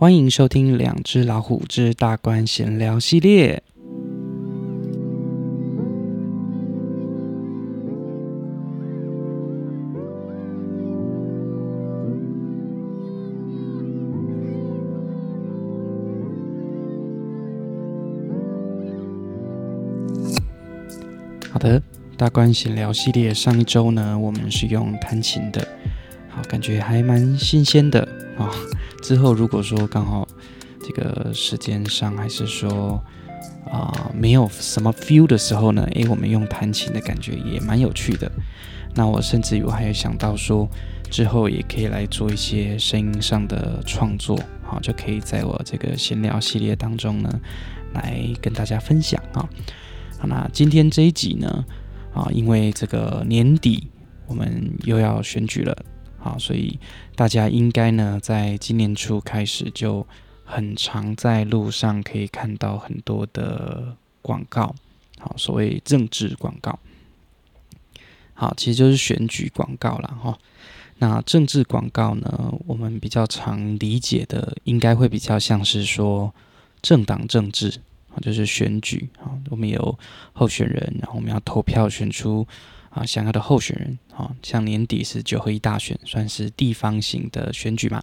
欢迎收听《两只老虎之大官闲聊》系列。好的，大官闲聊系列上一周呢，我们是用弹琴的，好，感觉还蛮新鲜的啊。之后如果说刚好这个时间上还是说啊、没有什么 feel 的时候呢，诶，我们用弹琴的感觉也蛮有趣的。那我甚至于我还有想到说，之后也可以来做一些声音上的创作，好，就可以在我这个闲聊系列当中呢，来跟大家分享啊。好，那今天这一集呢，啊，因为这个年底我们又要选举了，啊，所以大家应该呢，在今年初开始就很常在路上可以看到很多的广告，好，所谓政治广告，好，其实就是选举广告啦。哈。那政治广告呢，我们比较常理解的，应该会比较像是说政党政治啊。就是选举啊，我们有候选人，然后我们要投票选出啊想要的候选人啊。像年底是九合一大选，算是地方型的选举嘛。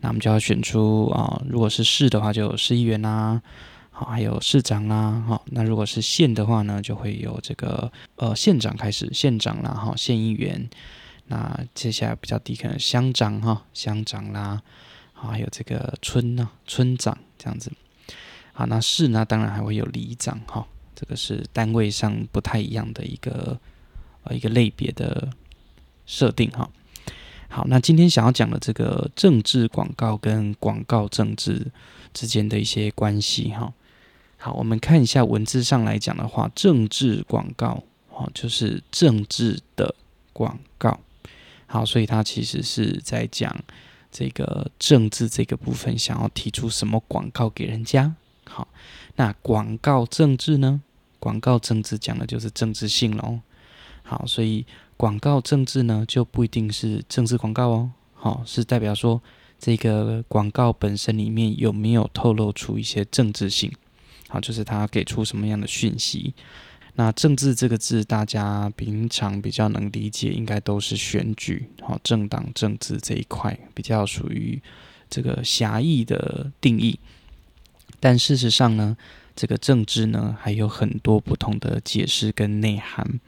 那我们就要选出啊，如果是市的话，就市议员啦，好，还有市长啦，好。那如果是县的话呢，就会有这个呃县长开始，县长啦，哈，县议员。那接下来比较低，可能乡长哈，乡长啦，好，还有这个村呢，村长这样子。好，那市呢，当然还会有里长哈，这个是单位上不太一样的一个一个类别的设定哈。好，那今天想要讲的这个政治广告跟广告政治之间的一些关系哈。好，我们看一下文字上来讲的话，政治广告哦，就是政治的广告。好，所以它其实是在讲这个政治这个部分，想要提出什么广告给人家。好，那广告政治呢？广告政治讲的就是政治性喽。好，所以广告政治呢，就不一定是政治广告哦。好，是代表说这个广告本身里面有没有透露出一些政治性？好，就是它给出什么样的讯息？那政治这个字，大家平常比较能理解，应该都是选举，好，政党政治这一块比较属于这个狭义的定义。但事实上呢，这个政治呢，还有很多不同的解释跟内涵。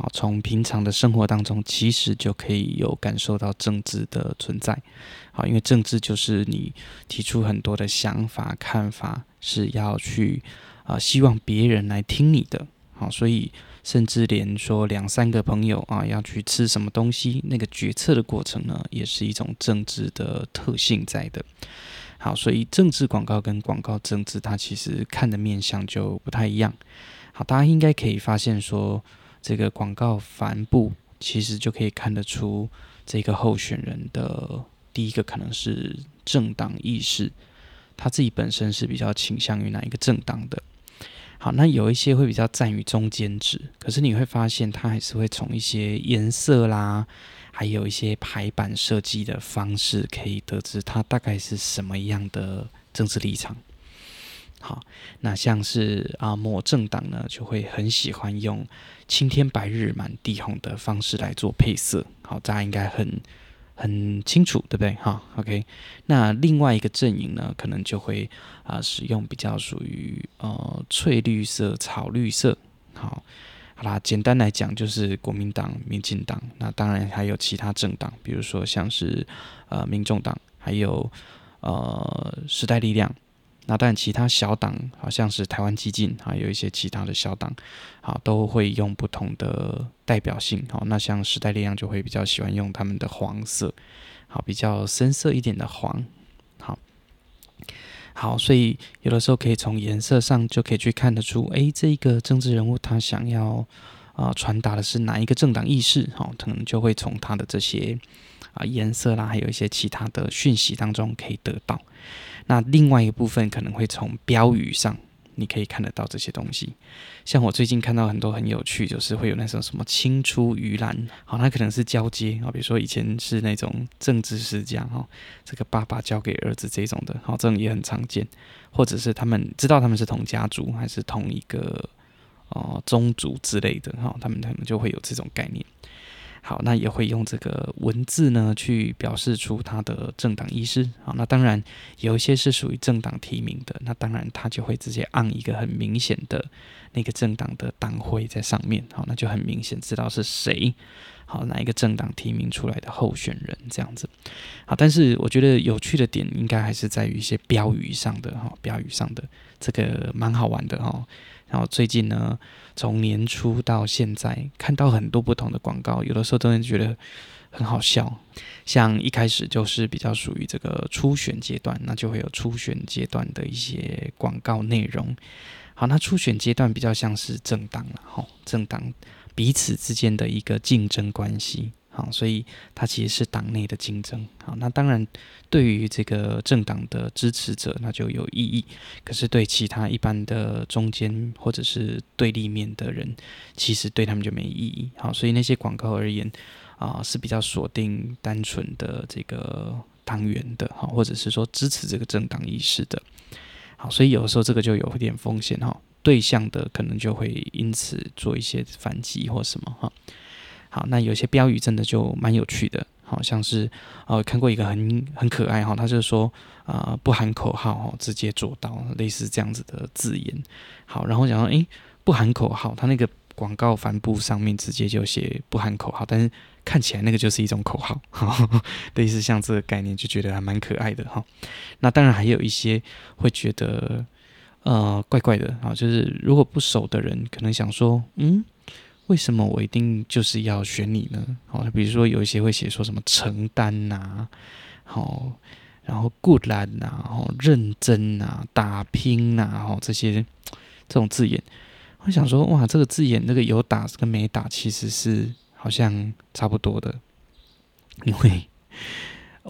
好，从平常的生活当中，其实就可以有感受到政治的存在。好，因为政治就是你提出很多的想法、看法，是要去啊、希望别人来听你的。好，所以甚至连说两三个朋友啊，要去吃什么东西，那个决策的过程呢，也是一种政治的特性在的。好，所以政治广告跟广告政治，它其实看的面向就不太一样。好，大家应该可以发现说，这个广告帆布其实就可以看得出这个候选人的第一个可能是政党意识，他自己本身是比较倾向于哪一个政党的。好，那有一些会比较站于中间值，可是你会发现他还是会从一些颜色啦。还有一些排版设计的方式，可以得知他大概是什么样的政治立场。好，那像是啊，某政党呢，就会很喜欢用青天白日满地红的方式来做配色。好，大家应该很很清楚，对不对？哈，OK。那另外一个阵营呢，可能就会啊，使用比较属于呃翠绿色、草绿色。好。好啦，简单来讲就是国民党、民进党，那当然还有其他政党，比如说像是呃民众党，还有呃时代力量。那当然其他小党，好像是台湾激进，还有一些其他的小党，好都会用不同的代表性。好，那像时代力量就会比较喜欢用他们的黄色，好比较深色一点的黄。好好，所以有的时候可以从颜色上就可以去看得出，诶，这一个政治人物他想要啊传达的是哪一个政党意识？好，可能就会从他的这些啊颜色啦，还有一些其他的讯息当中可以得到。那另外一部分可能会从标语上，你可以看得到这些东西。像我最近看到很多很有趣，就是会有那种什么青出于蓝，好，那可能是交接啊，比如说以前是那种政治世家哈，这个爸爸交给儿子这种的，好，这种也很常见，或者是他们知道他们是同家族还是同一个哦、宗族之类的哈，他们他们就会有这种概念。好，那也会用这个文字呢，去表示出他的政党意识。好，那当然有一些是属于政党提名的，那当然他就会直接按一个很明显的那个政党的党徽在上面。好，那就很明显知道是谁，好，哪一个政党提名出来的候选人这样子。好，但是我觉得有趣的点应该还是在于一些标语上的哈，标语上的这个蛮好玩的哈。然后最近呢，从年初到现在，看到很多不同的广告，有的时候真的觉得很好笑。像一开始就是比较属于这个初选阶段，那就会有初选阶段的一些广告内容。好，那初选阶段比较像是政党了，吼，政党彼此之间的一个竞争关系。好，所以它其实是党内的竞争。好，那当然对于这个政党的支持者，那就有意义。可是对其他一般的中间或者是对立面的人，其实对他们就没意义。好，所以那些广告而言啊，是比较锁定单纯的这个党员的，哈，或者是说支持这个政党意识的。好，所以有时候这个就有点风险哈，对象的可能就会因此做一些反击或什么哈。好，那有些标语真的就蛮有趣的，好像是呃看过一个很很可爱哈，他就说啊、呃、不喊口号哈，直接做到类似这样子的字眼。好，然后讲说诶，不喊口号，他那个广告帆布上面直接就写不喊口号，但是看起来那个就是一种口号，类似像这个概念就觉得还蛮可爱的哈。那当然还有一些会觉得呃怪怪的啊，就是如果不熟的人可能想说嗯。为什么我一定就是要选你呢？好，比如说有一些会写说什么承担呐，好，然后 good 啦，然后认真呐，打拼呐，好这些这种字眼，我想说哇，这个字眼那个有打跟没打其实是好像差不多的，因为。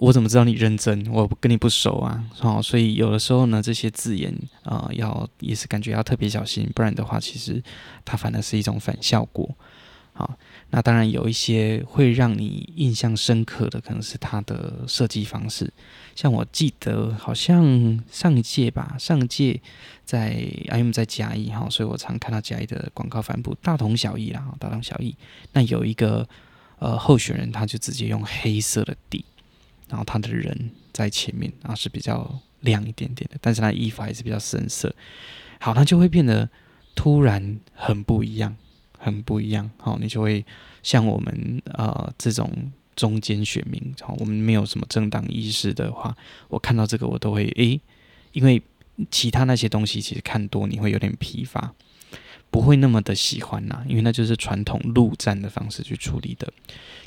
我怎么知道你认真？我跟你不熟啊，好，所以有的时候呢，这些字眼啊、要也是感觉要特别小心，不然的话，其实它反而是一种反效果。好，那当然有一些会让你印象深刻的，可能是它的设计方式。像我记得好像上一届吧，上一届在 IM 在嘉义哈，所以我常看到嘉义的广告帆布，大同小异啦，大同小异。那有一个呃候选人，他就直接用黑色的底。然后他的人在前面，然后是比较亮一点点的，但是他衣服还是比较深色。好，他就会变得突然很不一样，很不一样。好，你就会像我们呃这种中间选民，好，我们没有什么政党意识的话，我看到这个我都会诶，因为其他那些东西其实看多你会有点疲乏，不会那么的喜欢呐，因为那就是传统陆战的方式去处理的。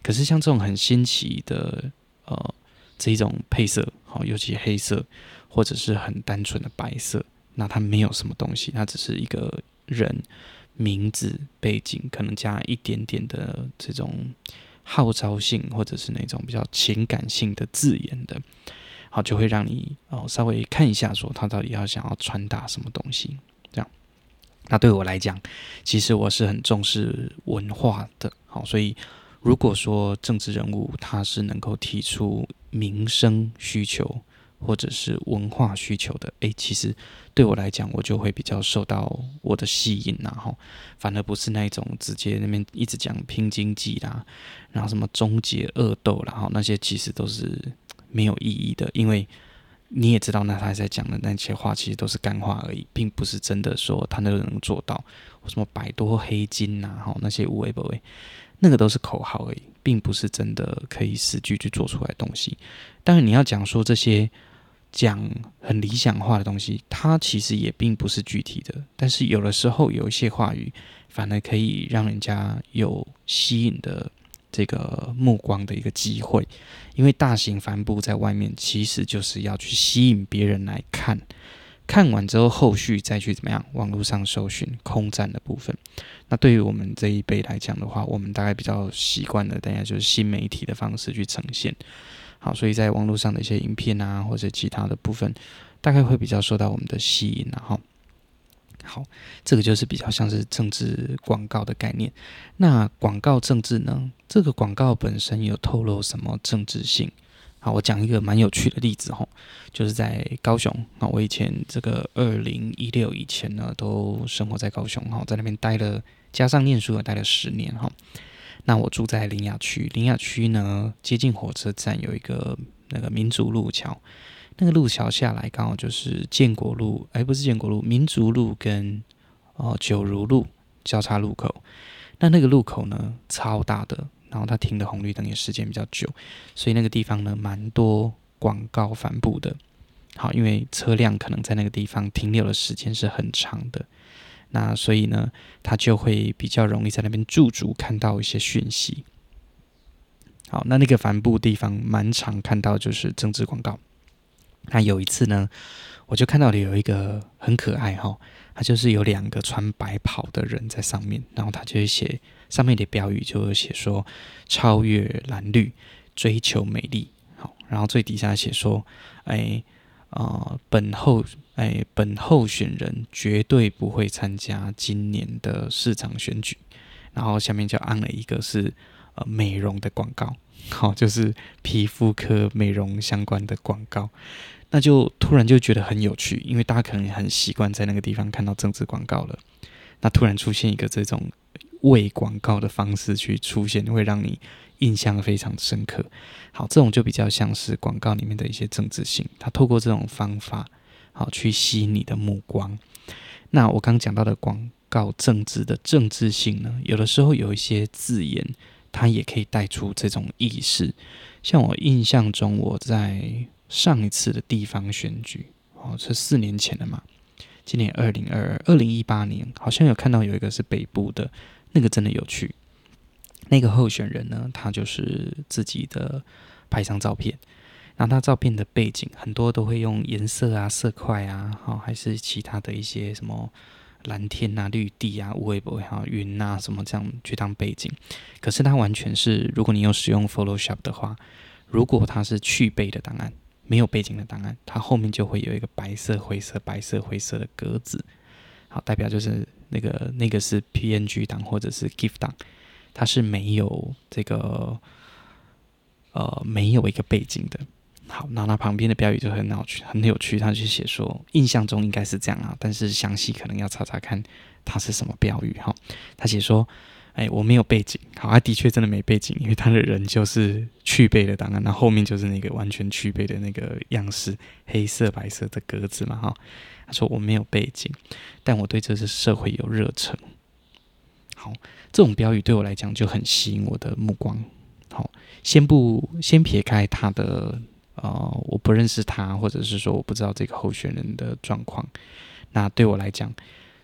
可是像这种很新奇的呃。这一种配色，好，尤其黑色，或者是很单纯的白色，那它没有什么东西，它只是一个人名字背景，可能加一点点的这种号召性，或者是那种比较情感性的字眼的，好，就会让你哦稍微看一下，说他到底要想要传达什么东西，这样。那对我来讲，其实我是很重视文化的，好，所以。如果说政治人物他是能够提出民生需求或者是文化需求的，诶，其实对我来讲，我就会比较受到我的吸引，然后反而不是那种直接那边一直讲拼经济啦，然后什么终结恶斗，然后那些其实都是没有意义的，因为你也知道，那他在讲的那些话其实都是干话而已，并不是真的说他那个能做到什么百多黑金呐，哈，那些无为不。那个都是口号而已，并不是真的可以实际去做出来东西。当然，你要讲说这些讲很理想化的东西，它其实也并不是具体的。但是有的时候有一些话语，反而可以让人家有吸引的这个目光的一个机会。因为大型帆布在外面，其实就是要去吸引别人来看。看完之后，后续再去怎么样？网络上搜寻空战的部分。那对于我们这一辈来讲的话，我们大概比较习惯的，等下就是新媒体的方式去呈现。好，所以在网络上的一些影片啊，或者其他的部分，大概会比较受到我们的吸引，然后。好，这个就是比较像是政治广告的概念。那广告政治呢？这个广告本身有透露什么政治性？好，我讲一个蛮有趣的例子哈，就是在高雄啊，我以前这个二零一六以前呢，都生活在高雄哈，在那边待了，加上念书也待了十年哈。那我住在林雅区，林雅区呢，接近火车站有一个那个民族路桥，那个路桥下来刚好就是建国路，哎，不是建国路，民族路跟哦九如路交叉路口。那那个路口呢，超大的，然后它停的红绿灯也时间比较久，所以那个地方呢，蛮多广告帆布的。好，因为车辆可能在那个地方停留的时间是很长的。那所以呢，他就会比较容易在那边驻足，看到一些讯息。好，那那个帆布地方蛮常看到，就是政治广告。那有一次呢，我就看到了有一个很可爱哈，他就是有两个穿白袍的人在上面，然后他就会写上面的标语，就会写说超越蓝绿，追求美丽。好，然后最底下写说，哎。呃，本候哎，本候选人绝对不会参加今年的市长选举。然后下面就按了一个是呃美容的广告，好、就是皮肤科美容相关的广告。那就突然就觉得很有趣，因为大家可能很习惯在那个地方看到政治广告了。那突然出现一个这种伪广告的方式去出现，会让你。印象非常深刻。好，这种就比较像是广告里面的一些政治性，它透过这种方法，好去吸引你的目光。那我刚讲到的广告政治的政治性呢，有的时候有一些字眼，它也可以带出这种意识。像我印象中，我在上一次的地方选举，哦，是四年前的嘛，今年二零二二、二零一八年，好像有看到有一个是北部的，那个真的有趣。那个候选人呢，他就是自己的拍一张照片，然后他照片的背景很多都会用颜色啊、色块啊，好还是其他的一些什么蓝天啊、绿地啊、乌微博哈、云啊什么这样去当背景。可是他完全是，如果你有使用 Photoshop 的话，如果它是去背的档案，没有背景的档案，它后面就会有一个白色、灰色、白色、灰色的格子，好，代表就是那个那个是 PNG 档或者是 GIF 档。它是没有这个，呃，没有一个背景的。好，那那旁边的标语就很有趣，很有趣。他就写说，印象中应该是这样啊，但是详细可能要查查看它是什么标语哈。他写说，哎，我没有背景。好，他的确真的没背景，因为他的人就是去背的档案，那后面就是那个完全去背的那个样式，黑色、白色的格子嘛哈。他说我没有背景，但我对这个社会有热忱。好，这种标语对我来讲就很吸引我的目光。好，先不先撇开他的呃，我不认识他，或者是说我不知道这个候选人的状况。那对我来讲，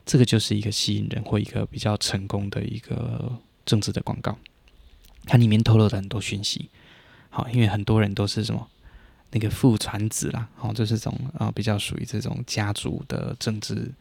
这个就是一个吸引人或一个比较成功的一个政治的广告。它里面透露了很多讯息。好，因为很多人都是什么那个父传子啦，好，就是这种啊、比较属于这种家族的政治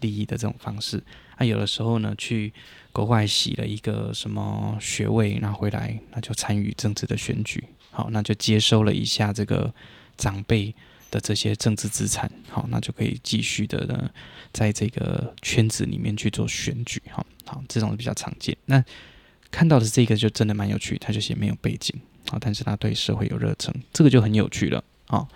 利益的这种方式。那、有的时候呢，去国外洗了一个什么学位，拿回来，那就参与政治的选举，好，那就接收了一下这个长辈的这些政治资产，好，那就可以继续的呢，在这个圈子里面去做选举，哈，好，这种比较常见。那看到的这个就真的蛮有趣，他就写没有背景，好，但是他对社会有热忱，这个就很有趣了，啊，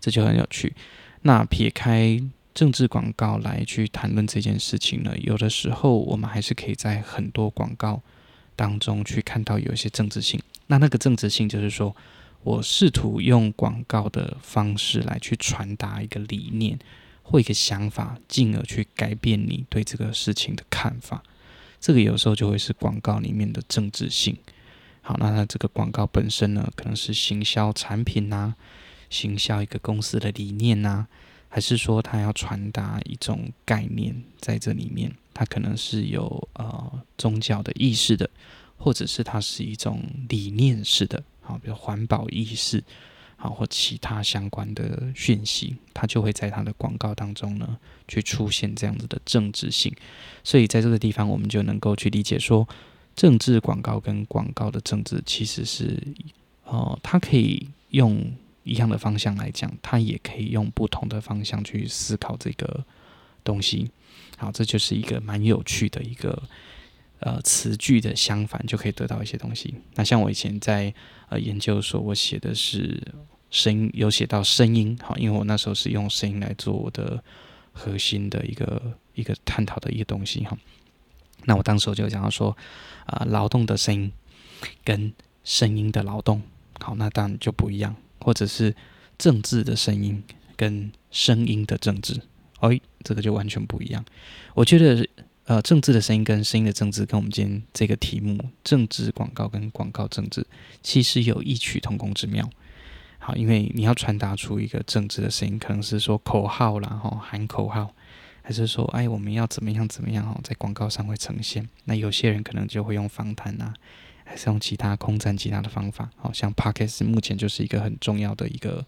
这就很有趣。那撇开。政治广告来去谈论这件事情呢，有的时候我们还是可以在很多广告当中去看到有一些政治性。那那个政治性就是说，我试图用广告的方式来去传达一个理念或一个想法，进而去改变你对这个事情的看法。这个有时候就会是广告里面的政治性。好，那它这个广告本身呢，可能是行销产品呐、行销一个公司的理念呐、还是说，它要传达一种概念在这里面，它可能是有呃宗教的意识的，或者是它是一种理念式的，好，比如环保意识，好，或其他相关的讯息，它就会在它的广告当中呢，去出现这样子的政治性。所以在这个地方，我们就能够去理解说，政治广告跟广告的政治其实是，呃，它可以用。一样的方向来讲，它也可以用不同的方向去思考这个东西。好，这就是一个蛮有趣的一个呃词句的相反，就可以得到一些东西。那像我以前在呃研究所，我写的是声音，有写到声音，好，因为我那时候是用声音来做我的核心的一个一个探讨的一个东西哈。那我当时我就讲到说，啊、劳动的声音跟声音的劳动，好，那当然就不一样，或者是政治的声音跟声音的政治。哎，这个就完全不一样。我觉得，呃，政治的声音跟声音的政治，跟我们今天这个题目“政治广告”跟广告政治，其实有异曲同工之妙。好，因为你要传达出一个政治的声音，可能是说口号啦，吼，喊口号，还是说，哎，我们要怎么样怎么样哦，在广告上会呈现。那有些人可能就会用访谈呐，还是用其他空战其他的方法。好像 Podcast 目前就是一个很重要的一个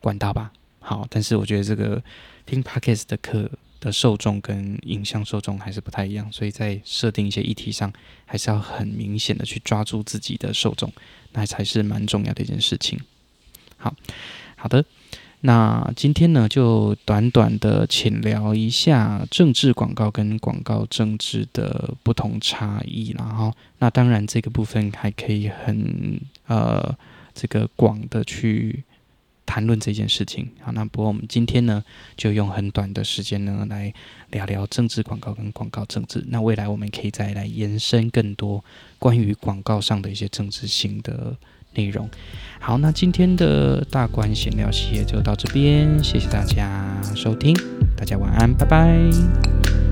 管道吧。好，但是我觉得这个听 Podcast 的课的受众跟影像受众还是不太一样，所以在设定一些议题上，还是要很明显的去抓住自己的受众，那才是蛮重要的一件事情。好，好的，那今天呢，就短短的浅聊一下政治广告跟广告政治的不同差异，然后，那当然这个部分还可以很呃这个广的去。谈论这件事情，好，那不过我们今天呢，就用很短的时间呢，来聊聊政治广告跟广告政治。那未来我们可以再来延伸更多关于广告上的一些政治性的内容。好，那今天的大观闲聊系列就到这边，谢谢大家收听，大家晚安，拜拜。